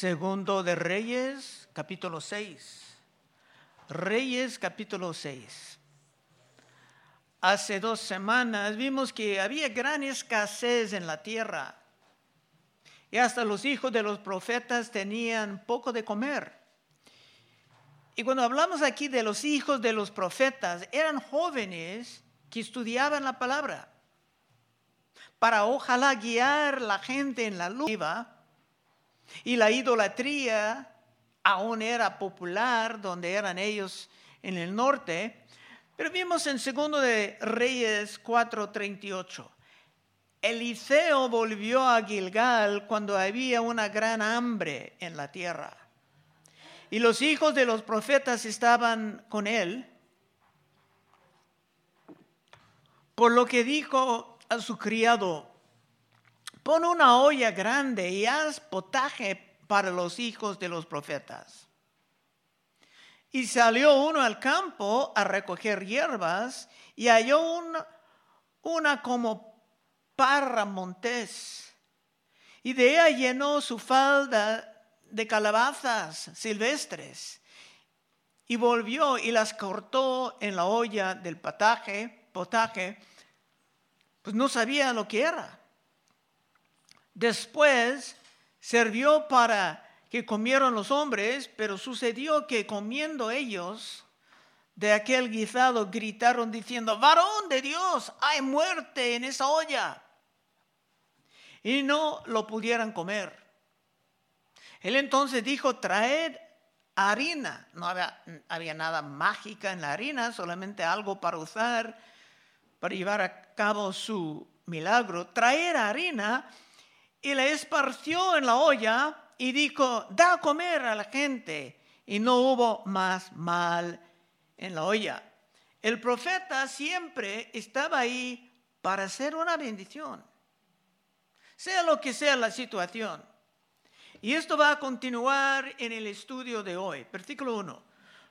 Segundo de Reyes, capítulo 6. Reyes, capítulo 6. Hace dos semanas vimos que había gran escasez en la tierra y hasta los hijos de los profetas tenían poco de comer. Y cuando hablamos aquí de los hijos de los profetas, eran jóvenes que estudiaban la palabra para ojalá guiar la gente en la luz. Y la idolatría aún era popular donde eran ellos en el norte. Pero vimos en segundo de Reyes 4:38. Eliseo volvió a Gilgal cuando había una gran hambre en la tierra. Y los hijos de los profetas estaban con él. Por lo que dijo a su criado, pon una olla grande y haz potaje para los hijos de los profetas. Y salió uno al campo a recoger hierbas y halló una, una como parra montés. Y de ella llenó su falda de calabazas silvestres. Y volvió y las cortó en la olla del potaje, potaje, pues no sabía lo que era. Después sirvió para que comieron los hombres, pero sucedió que comiendo ellos de aquel guisado gritaron diciendo, varón de Dios, hay muerte en esa olla y no lo pudieran comer. Él entonces dijo, traed harina. No había, había, nada mágica en la harina, solamente algo para usar, para llevar a cabo su milagro. Traer harina y la esparció en la olla y dijo, da a comer a la gente. Y no hubo más mal en la olla. El profeta siempre estaba ahí para hacer una bendición sea lo que sea la situación. Y esto va a continuar en el estudio de hoy. Versículo 1.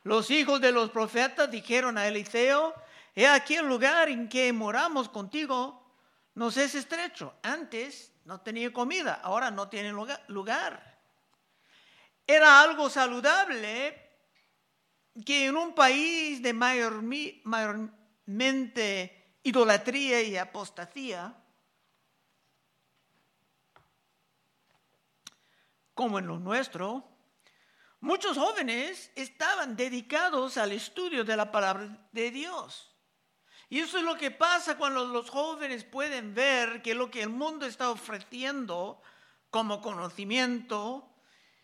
Los hijos de los profetas dijeron a Eliseo, he aquí el lugar en que moramos contigo nos es estrecho. Antes no tenía comida, ahora no tiene lugar. Era algo saludable que en un país de mayormente idolatría y apostasía, como en lo nuestro, muchos jóvenes estaban dedicados al estudio de la palabra de Dios. Y eso es lo que pasa cuando los jóvenes pueden ver que lo que el mundo está ofreciendo como conocimiento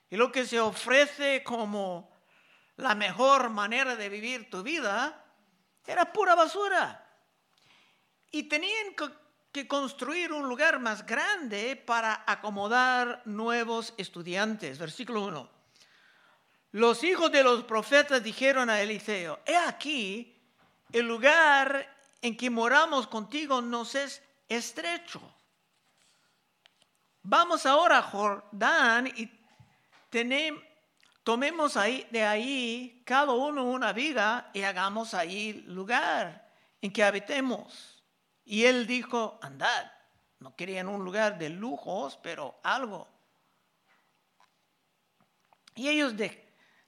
y lo que se ofrece como la mejor manera de vivir tu vida era pura basura. Y tenían que construir un lugar más grande para acomodar nuevos estudiantes. Versículo 1. Los hijos de los profetas dijeron a Eliseo, he aquí, el lugar en que moramos contigo nos es estrecho. Vamos ahora a Jordán y tomemos ahí, de ahí cada uno una vida y hagamos ahí lugar en que habitemos. Y él dijo, andad. No querían un lugar de lujos, pero algo. Y ellos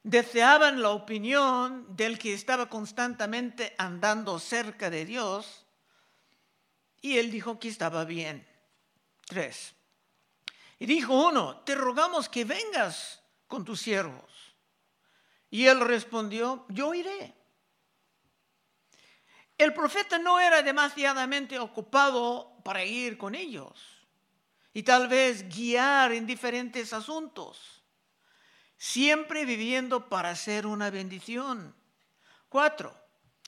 deseaban la opinión del que estaba constantemente andando cerca de Dios. Y él dijo que estaba bien. Tres. Y dijo uno, te rogamos que vengas con tus siervos. Y él respondió, yo iré. El profeta no era demasiadamente ocupado para ir con ellos y tal vez guiar en diferentes asuntos, siempre viviendo para hacer una bendición. Cuatro,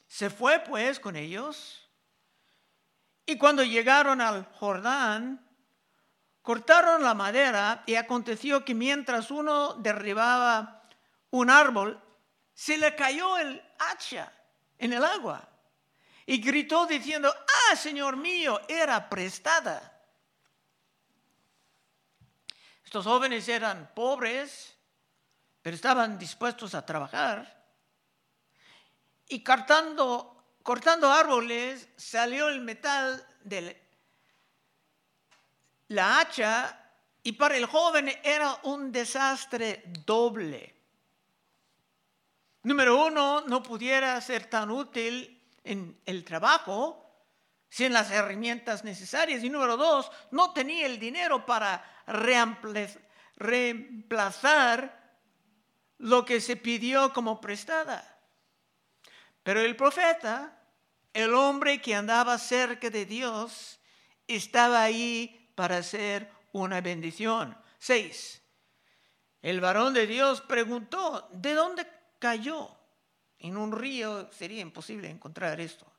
se fue pues con ellos y cuando llegaron al Jordán, cortaron la madera y aconteció que mientras uno derribaba un árbol, se le cayó el hacha en el agua y gritó diciendo, ah, Señor mío, era prestada. Estos jóvenes eran pobres, pero estaban dispuestos a trabajar. Y cortando, cortando árboles salió el metal de la hacha Y para el joven era un desastre doble. Número uno, no pudiera ser tan útil en el trabajo sin las herramientas necesarias. Y número dos, no tenía el dinero para reemplazar lo que se pidió como prestada. Pero el profeta, el hombre que andaba cerca de Dios, estaba ahí para hacer una bendición. Seis. El varón de Dios preguntó, ¿de dónde cayó? En un río sería imposible encontrar esto.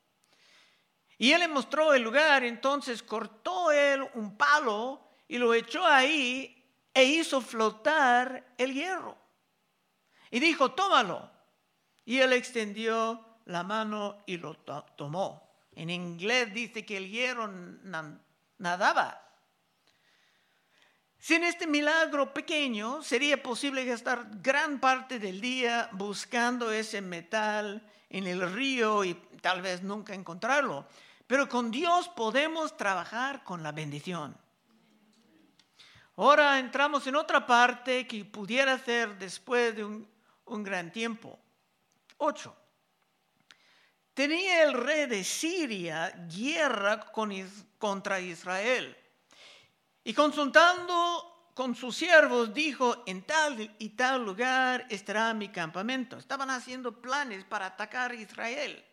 Y él le mostró el lugar, entonces cortó él un palo y lo echó ahí e hizo flotar el hierro. Y dijo, tómalo. Y él extendió la mano y lo tomó. En inglés dice que el hierro nadaba. Sin este milagro pequeño, sería posible gastar gran parte del día buscando ese metal en el río y tal vez nunca encontrarlo. Pero con Dios podemos trabajar con la bendición. Ahora entramos en otra parte que pudiera ser después de un, un gran tiempo. Ocho. Tenía el rey de Siria guerra con, contra Israel. Y consultando con sus siervos, dijo, en tal y tal lugar estará mi campamento. Estaban haciendo planes para atacar a Israel.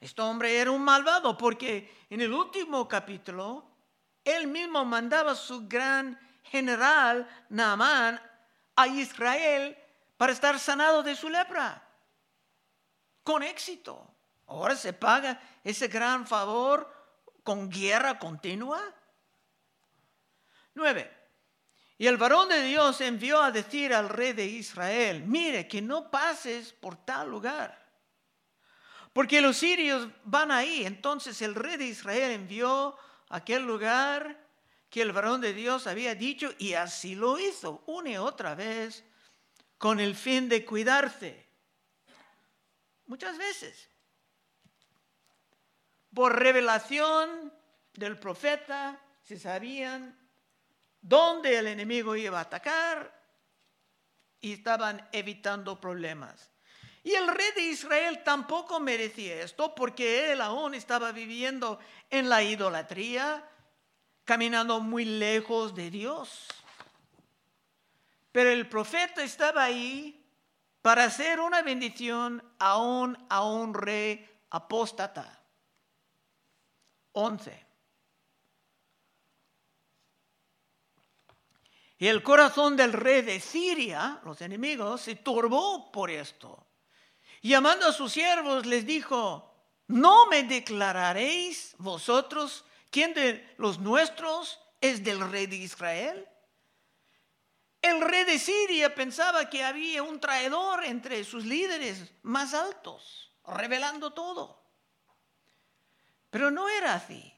Este hombre era un malvado porque en el último capítulo, él mismo mandaba su gran general Naamán a Israel para estar sanado de su lepra. Con éxito. Ahora se paga ese gran favor con guerra continua. Nueve. Y el varón de Dios envió a decir al rey de Israel, mire que no pases por tal lugar, porque los sirios van ahí. Entonces el rey de Israel envió a aquel lugar que el varón de Dios había dicho y así lo hizo una y otra vez con el fin de cuidarse. Muchas veces. Por revelación del profeta se sabían dónde el enemigo iba a atacar y estaban evitando problemas. Y el rey de Israel tampoco merecía esto porque él aún estaba viviendo en la idolatría, caminando muy lejos de Dios. Pero el profeta estaba ahí para hacer una bendición aún a un rey apóstata. 11. Y el corazón del rey de Siria, los enemigos, se turbó por esto. Llamando a sus siervos les dijo, ¿no me declararéis vosotros quién de los nuestros es del rey de Israel? El rey de Siria pensaba que había un traidor entre sus líderes más altos, revelando todo. Pero no era así,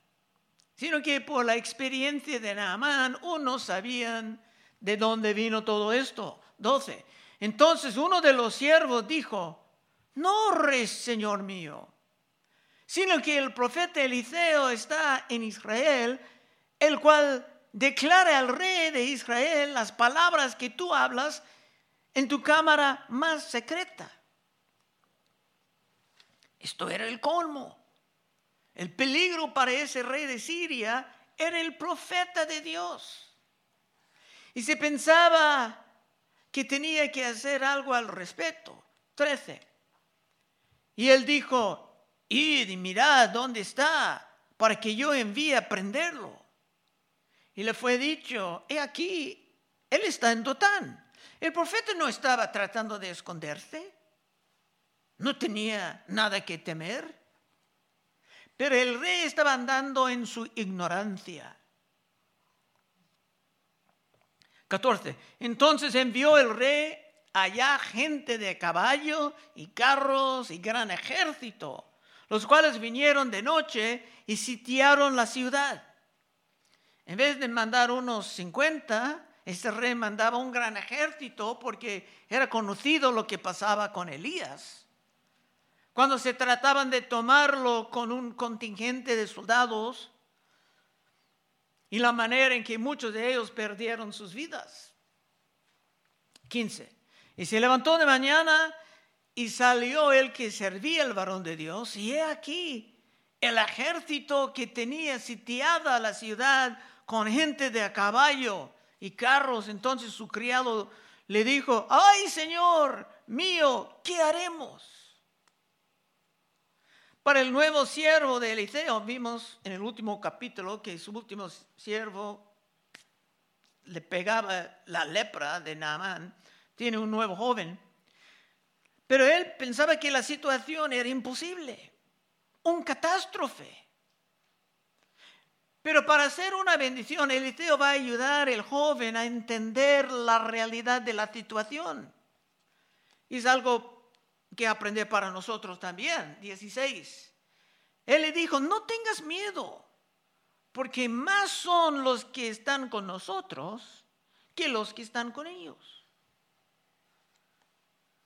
sino que por la experiencia de Naamán, unos sabían de dónde vino todo esto. 12. Entonces uno de los siervos dijo, no rey, señor mío, sino que el profeta Eliseo está en Israel, el cual declara al rey de Israel las palabras que tú hablas en tu cámara más secreta. Esto era el colmo. El peligro para ese rey de Siria era el profeta de Dios. Y se pensaba que tenía que hacer algo al respecto. 13. Y él dijo, id y mirad dónde está, para que yo envíe a prenderlo. Y le fue dicho, he aquí, él está en Dotán. El profeta no estaba tratando de esconderse, no tenía nada que temer, pero el rey estaba andando en su ignorancia. 14. Entonces envió el rey allá gente de caballo y carros y gran ejército, los cuales vinieron de noche y sitiaron la ciudad. En vez de mandar unos 50, este rey mandaba un gran ejército porque era conocido lo que pasaba con Elías. Cuando se trataban de tomarlo con un contingente de soldados, y la manera en que muchos de ellos perdieron sus vidas. 15. Y se levantó de mañana y salió el que servía el varón de Dios, y he aquí el ejército que tenía sitiada la ciudad con gente de a caballo y carros. Entonces su criado le dijo, ay Señor mío, ¿qué haremos? Para el nuevo siervo de Eliseo, vimos en el último capítulo que su último siervo le pegaba la lepra de Naamán. Tiene un nuevo joven. Pero él pensaba que la situación era imposible, un catástrofe. Pero para hacer una bendición, Eliseo va a ayudar al joven a entender la realidad de la situación. Y es algo que aprender para nosotros también. 16. Él le dijo, no tengas miedo, porque más son los que están con nosotros que los que están con ellos.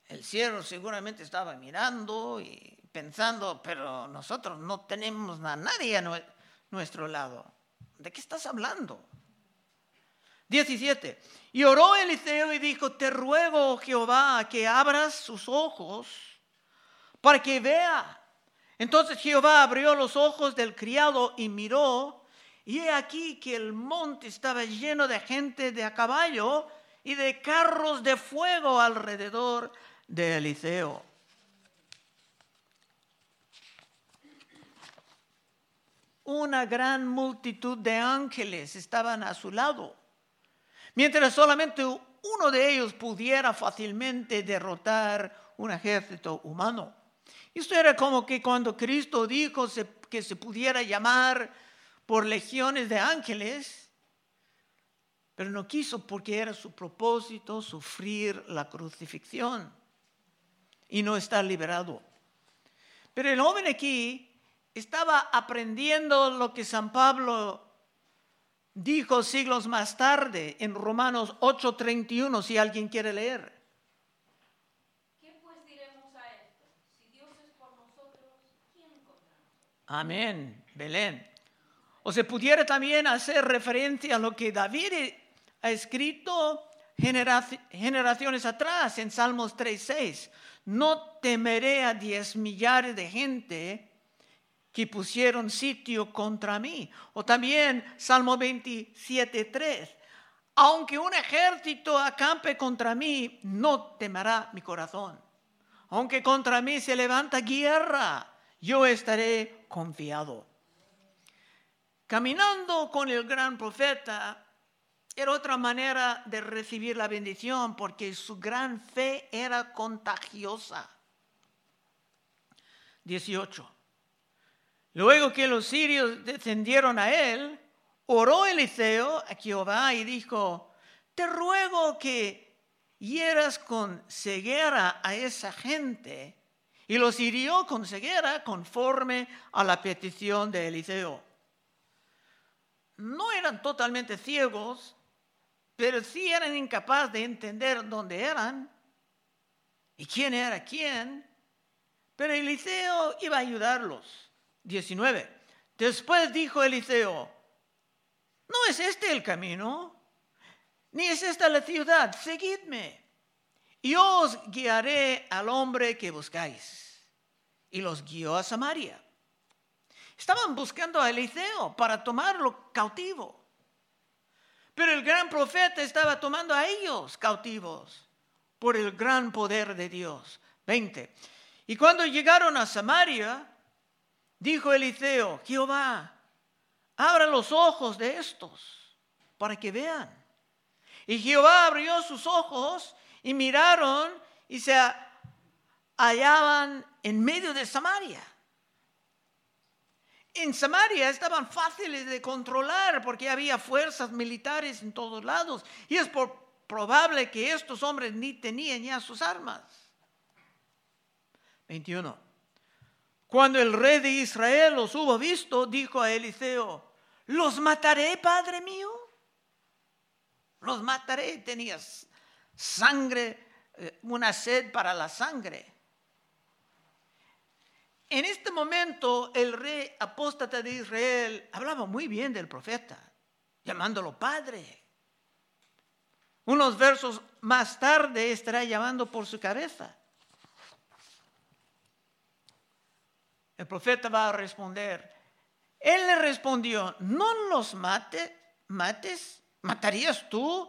El siervo seguramente estaba mirando y pensando, pero nosotros no tenemos a nadie nuestro lado. ¿De qué estás hablando? 17. Y oró Eliseo y dijo, te ruego, Jehová, que abras sus ojos para que vea. Entonces Jehová abrió los ojos del criado y miró, y he aquí que el monte estaba lleno de gente de a caballo y de carros de fuego alrededor de Eliseo. Una gran multitud de ángeles estaban a su lado, mientras solamente uno de ellos pudiera fácilmente derrotar un ejército humano. Esto era como que cuando Cristo dijo que se pudiera llamar por legiones de ángeles, pero no quiso porque era su propósito sufrir la crucifixión y no está liberado. Pero el joven aquí estaba aprendiendo lo que San Pablo dijo siglos más tarde en Romanos 8:31, si alguien quiere leer. ¿Qué pues diremos a esto? Si Dios es por nosotros, ¿quién contra nosotros? Amén, Belén. O se pudiera también hacer referencia a lo que David ha escrito generaciones atrás en Salmos 3:6 no temeré a diez millares de gente que pusieron sitio contra mí. O también Salmo 27, 3. Aunque un ejército acampe contra mí, no temerá mi corazón. Aunque contra mí se levanta guerra, yo estaré confiado. Caminando con el gran profeta, era otra manera de recibir la bendición porque su gran fe era contagiosa. 18. Luego que los sirios descendieron a él, oró Eliseo a Jehová y dijo, te ruego que hieras con ceguera a esa gente. Y los hirió con ceguera conforme a la petición de Eliseo. No eran totalmente ciegos, pero sí eran incapaces de entender dónde eran y quién era quién. Pero Eliseo iba a ayudarlos. 19. Después dijo Eliseo, no es este el camino, ni es esta la ciudad, seguidme. Y os guiaré al hombre que buscáis. Y los guió a Samaria. Estaban buscando a Eliseo para tomarlo cautivo. Pero el gran profeta estaba tomando a ellos cautivos por el gran poder de Dios. 20. Y cuando llegaron a Samaria, dijo Eliseo, Jehová, abra los ojos de estos para que vean. Y Jehová abrió sus ojos y miraron y se hallaban en medio de Samaria en Samaria estaban fáciles de controlar porque había fuerzas militares en todos lados. Y es probable que estos hombres ni tenían ya sus armas. 21. Cuando el rey de Israel los hubo visto, dijo a Eliseo, ¿los mataré, padre mío? Los mataré. Tenías sangre, eh, una sed para la sangre. En este momento el rey apóstata de Israel hablaba muy bien del profeta. llamándolo Padre. Unos versos más tarde estará llamando por su cabeza. El profeta va a responder. Él le respondió, no los mate, mates, matarías tú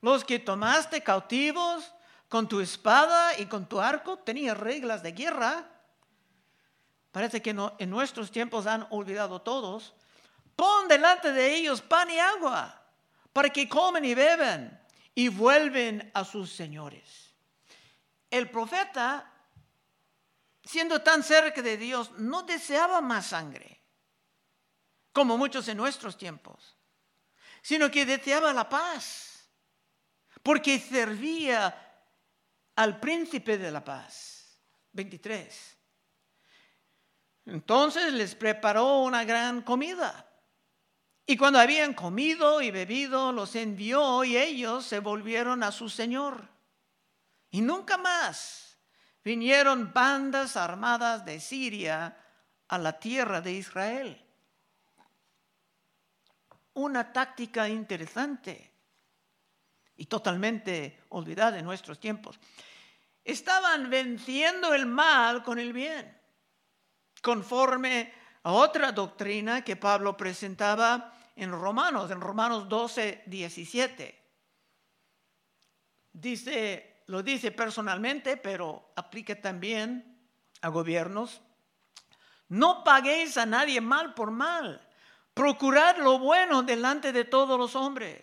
los que tomaste cautivos con tu espada y con tu arco. Tenías reglas de guerra. Parece que en nuestros tiempos han olvidado todos. Pon delante de ellos pan y agua para que comen y beben y vuelven a sus señores. El profeta, siendo tan cerca de Dios, no deseaba más sangre, como muchos en nuestros tiempos, sino que deseaba la paz, porque servía al príncipe de la paz. 23. Entonces les preparó una gran comida y cuando habían comido y bebido, los envió y ellos se volvieron a su Señor. Y nunca más vinieron bandas armadas de Siria a la tierra de Israel. Una táctica interesante y totalmente olvidada en nuestros tiempos. Estaban venciendo el mal con el bien, conforme a otra doctrina que Pablo presentaba en Romanos, en Romanos 12, 17. Dice, lo dice personalmente, pero aplica también a gobiernos. No paguéis a nadie mal por mal. Procurad lo bueno delante de todos los hombres.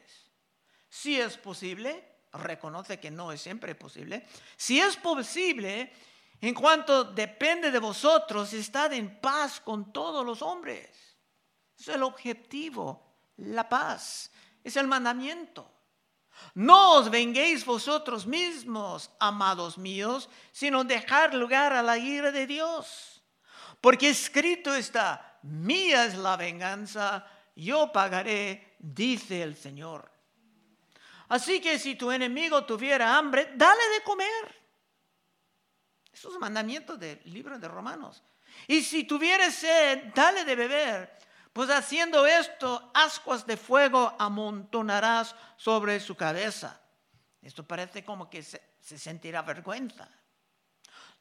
Si es posible, reconoce que no es siempre posible. Si es posible, en cuanto depende de vosotros, estad en paz con todos los hombres. Es el objetivo, la paz. Es el mandamiento. No os venguéis vosotros mismos, amados míos, sino dejar lugar a la ira de Dios. Porque escrito está, mía es la venganza, yo pagaré, dice el Señor. Así que si tu enemigo tuviera hambre, dale de comer. Eso es mandamiento del libro de Romanos. Y si tuviera sed, dale de beber. Pues haciendo esto, ascuas de fuego amontonarás sobre su cabeza. Esto parece como que se, se sentirá vergüenza.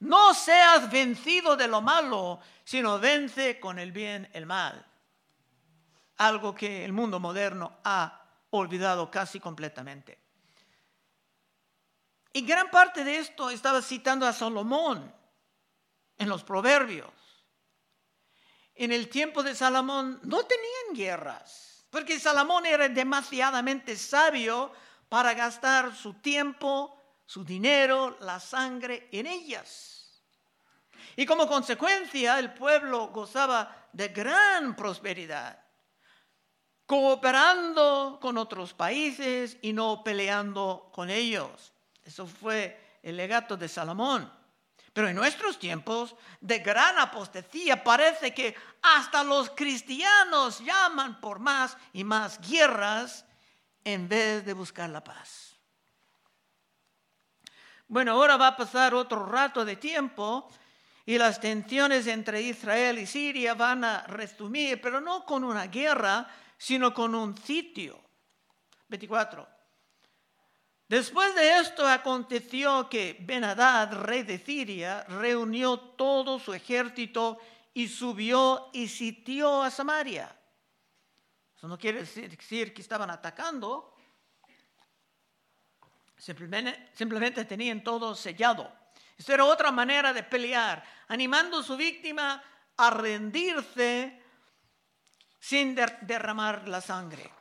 No seas vencido de lo malo, sino vence con el bien el mal. Algo que el mundo moderno ha olvidado casi completamente. Y gran parte de esto estaba citando a Salomón en los proverbios. En el tiempo de Salomón no tenían guerras, porque Salomón era demasiadamente sabio para gastar su tiempo, su dinero, la sangre en ellas. Y como consecuencia el pueblo gozaba de gran prosperidad cooperando con otros países y no peleando con ellos. Eso fue el legato de Salomón. Pero en nuestros tiempos de gran apostasía parece que hasta los cristianos llaman por más y más guerras en vez de buscar la paz. Bueno, ahora va a pasar otro rato de tiempo y las tensiones entre Israel y Siria van a resumir, pero no con una guerra, sino con un sitio. 24. Después de esto aconteció que Benadad, rey de Siria, reunió todo su ejército y subió y sitió a Samaria. Eso no quiere decir que estaban atacando, simplemente, simplemente tenían todo sellado. Esto era otra manera de pelear, animando a su víctima a rendirse sin derramar la sangre.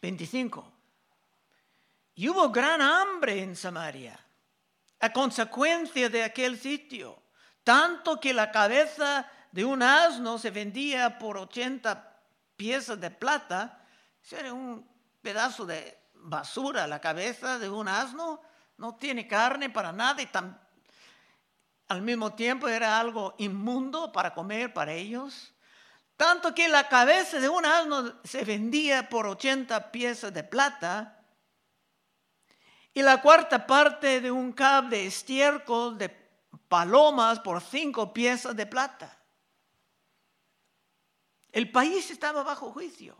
25. Y hubo gran hambre en Samaria a consecuencia de aquel sitio, tanto que la cabeza de un asno se vendía por 80 piezas de plata. Eso era un pedazo de basura, la cabeza de un asno. No tiene carne para nada y al mismo tiempo era algo inmundo para comer para ellos. Tanto que la cabeza de un asno se vendía por 80 piezas de plata y la cuarta parte de un cab de estiércol de palomas por cinco piezas de plata. El país estaba bajo juicio.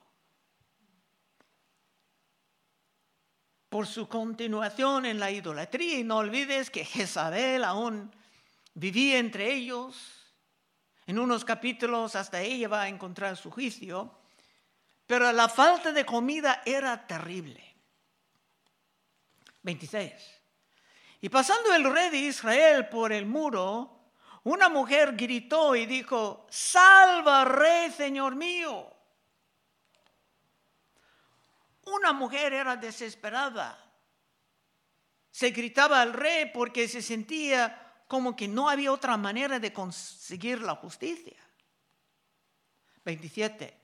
Por su continuación en la idolatría, y no olvides que Jezabel aún vivía entre ellos. En unos capítulos hasta ella va a encontrar su juicio, pero la falta de comida era terrible. 26. Y pasando el rey de Israel por el muro, una mujer gritó y dijo, salva rey, señor mío. Una mujer era desesperada. Se gritaba al rey porque se sentía como que no había otra manera de conseguir la justicia. 27.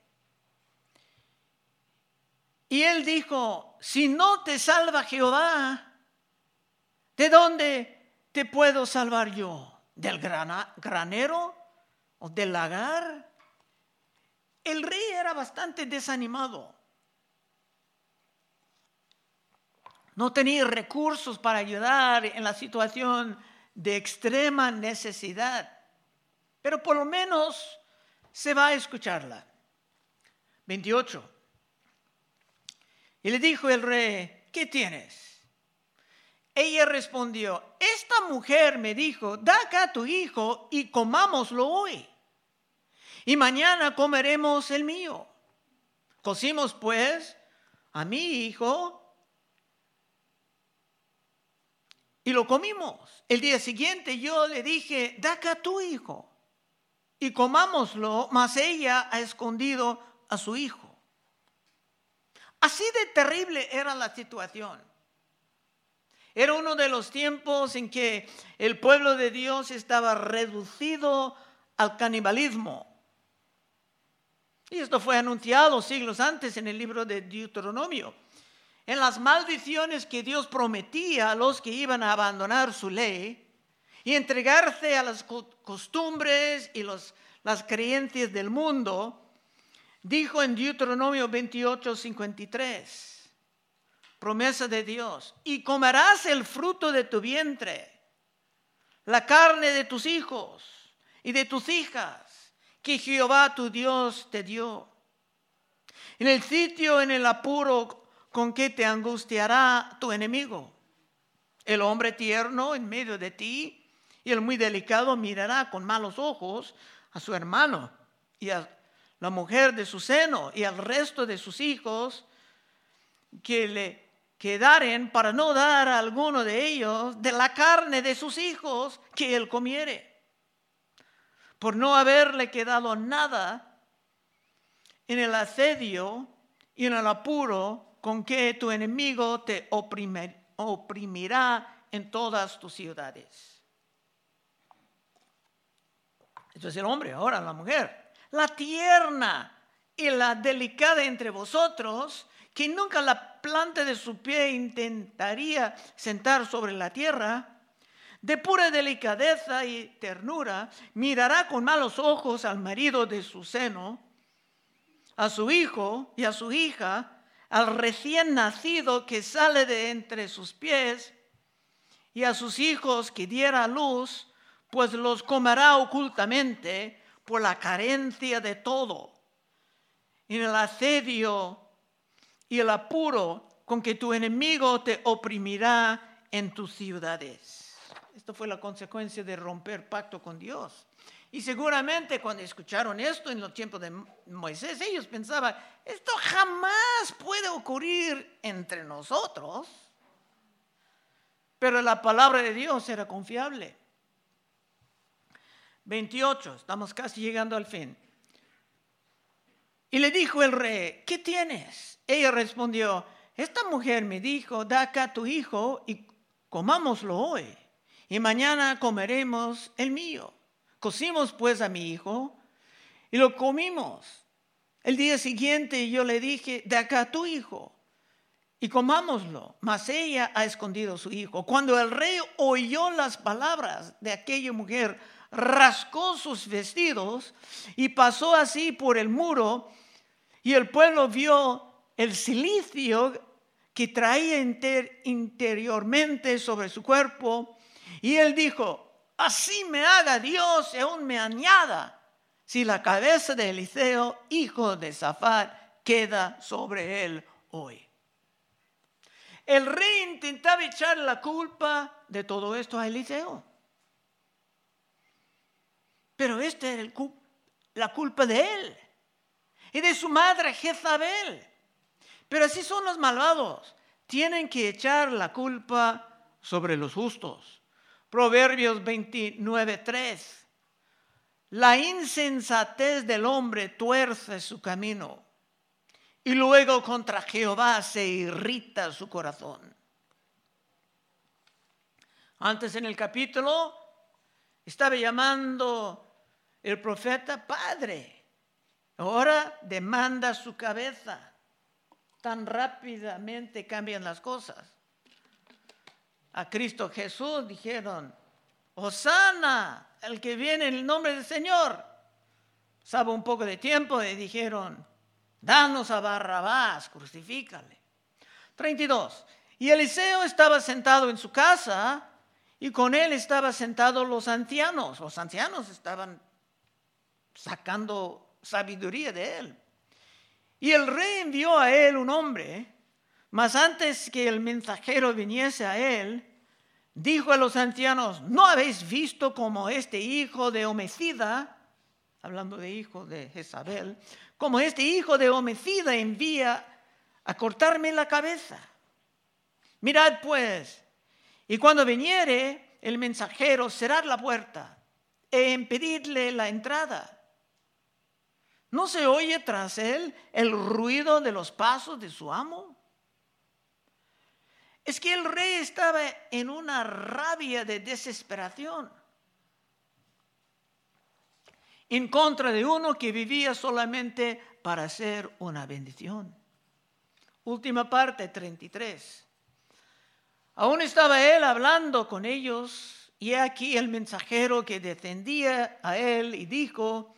Y él dijo, si no te salva Jehová, ¿de dónde te puedo salvar yo? ¿Del granero o del lagar? El rey era bastante desanimado. no tenía recursos para ayudar en la situación de extrema necesidad, pero por lo menos se va a escucharla. 28. Y le dijo el rey, ¿qué tienes? Ella respondió, esta mujer me dijo, da acá a tu hijo y comámoslo hoy. Y mañana comeremos el mío. Cocimos pues a mi hijo y lo comimos. El día siguiente yo le dije, da acá a tu hijo y comámoslo, mas ella ha escondido a su hijo. Así de terrible era la situación. Era uno de los tiempos en que el pueblo de Dios estaba reducido al canibalismo. Y esto fue anunciado siglos antes en el libro de Deuteronomio en las maldiciones que Dios prometía a los que iban a abandonar su ley y entregarse a las costumbres y las creencias del mundo, dijo en Deuteronomio 28, 53, promesa de Dios, y comerás el fruto de tu vientre, la carne de tus hijos y de tus hijas, que Jehová tu Dios te dio. En el sitio, en el apuro, con qué te angustiará tu enemigo. El hombre tierno en medio de ti y el muy delicado mirará con malos ojos a su hermano y a la mujer de su seno y al resto de sus hijos que le quedaren para no dar a alguno de ellos de la carne de sus hijos que él comiere. Por no haberle quedado nada en el asedio y en el apuro con que tu enemigo te oprimirá en todas tus ciudades. Eso es el hombre, ahora la mujer. La tierna y la delicada entre vosotros, que nunca la planta de su pie intentaría sentar sobre la tierra, de pura delicadeza y ternura, mirará con malos ojos al marido de su seno, a su hijo y a su hija, al recién nacido que sale de entre sus pies y a sus hijos que diera luz, pues los comerá ocultamente por la carencia de todo. En el asedio y el apuro con que tu enemigo te oprimirá en tus ciudades. Esto fue la consecuencia de romper pacto con Dios. Y seguramente cuando escucharon esto en los tiempos de Moisés, ellos pensaban, esto jamás puede ocurrir entre nosotros. Pero la palabra de Dios era confiable. 28, estamos casi llegando al fin. Y le dijo el rey, ¿qué tienes? Ella respondió, esta mujer me dijo, da acá tu hijo y comámoslo hoy, y mañana comeremos el mío. Cocimos pues a mi hijo y lo comimos. El día siguiente yo le dije, de acá tu hijo y comámoslo. Mas ella ha escondido su hijo. Cuando el rey oyó las palabras de aquella mujer, rascó sus vestidos y pasó así por el muro y el pueblo vio el silicio que traía interiormente sobre su cuerpo y él dijo, así me haga Dios y aún me añada si la cabeza de Eliseo, hijo de Zafar, queda sobre él hoy. el rey intentaba echar la culpa de todo esto a Eliseo. Pero esta era la culpa de él y de su madre Jezabel. Pero así son los malvados. Tienen que echar la culpa sobre los justos. Proverbios 29:3. La insensatez del hombre tuerce su camino y luego contra Jehová se irrita su corazón. Antes en el capítulo estaba llamando el profeta padre. Ahora demanda su cabeza. Tan rápidamente cambian las cosas. A Cristo Jesús dijeron, Osana, el que viene en el nombre del Señor. Sabe un poco de tiempo y dijeron, danos a Barrabás, crucifícale. 32. Y Eliseo estaba sentado en su casa y con él estaban sentados los ancianos. Los ancianos estaban sacando sabiduría de él. Y el rey envió a él un hombre, mas antes que el mensajero viniese a él, dijo a los ancianos, ¿no habéis visto como este hijo de homicida, hablando de hijo de Jezabel, como este hijo de homicida envía a cortarme la cabeza? Mirad pues, y cuando viniere el mensajero, cerrad la puerta e impedidle la entrada. ¿No se oye tras él el ruido de los pasos de su amo? Es que el rey estaba en una rabia de desesperación en contra de uno que vivía solamente para hacer una bendición. Última parte, 33. Aún estaba él hablando con ellos y aquí el mensajero que descendía a él y dijo,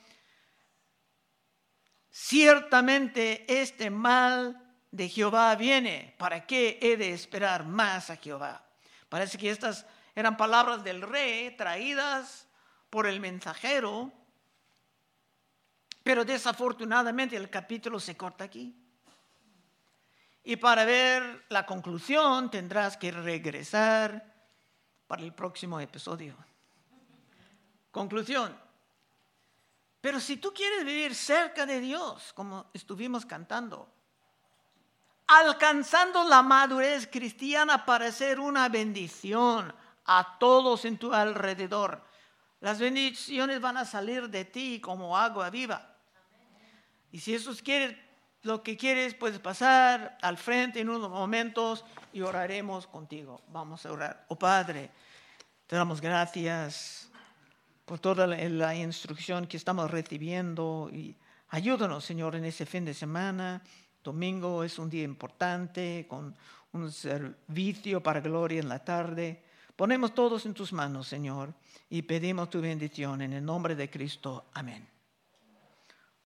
ciertamente este mal de Jehová viene, ¿para qué he de esperar más a Jehová? Parece que estas eran palabras del rey traídas por el mensajero, pero desafortunadamente el capítulo se corta aquí. Y para ver la conclusión tendrás que regresar para el próximo episodio. Conclusión. Pero si tú quieres vivir cerca de Dios, como estuvimos cantando, alcanzando la madurez cristiana para ser una bendición a todos en tu alrededor, las bendiciones van a salir de ti como agua viva. Y si eso quieres, lo que quieres, puedes pasar al frente en unos momentos y oraremos contigo. Vamos a orar. Oh Padre, te damos gracias por toda la, la instrucción que estamos recibiendo ayúdanos, Señor, en ese fin de semana. Domingo es un día importante con un servicio para gloria en la tarde. Ponemos todos en tus manos, Señor, y pedimos tu bendición en el nombre de Cristo. Amén.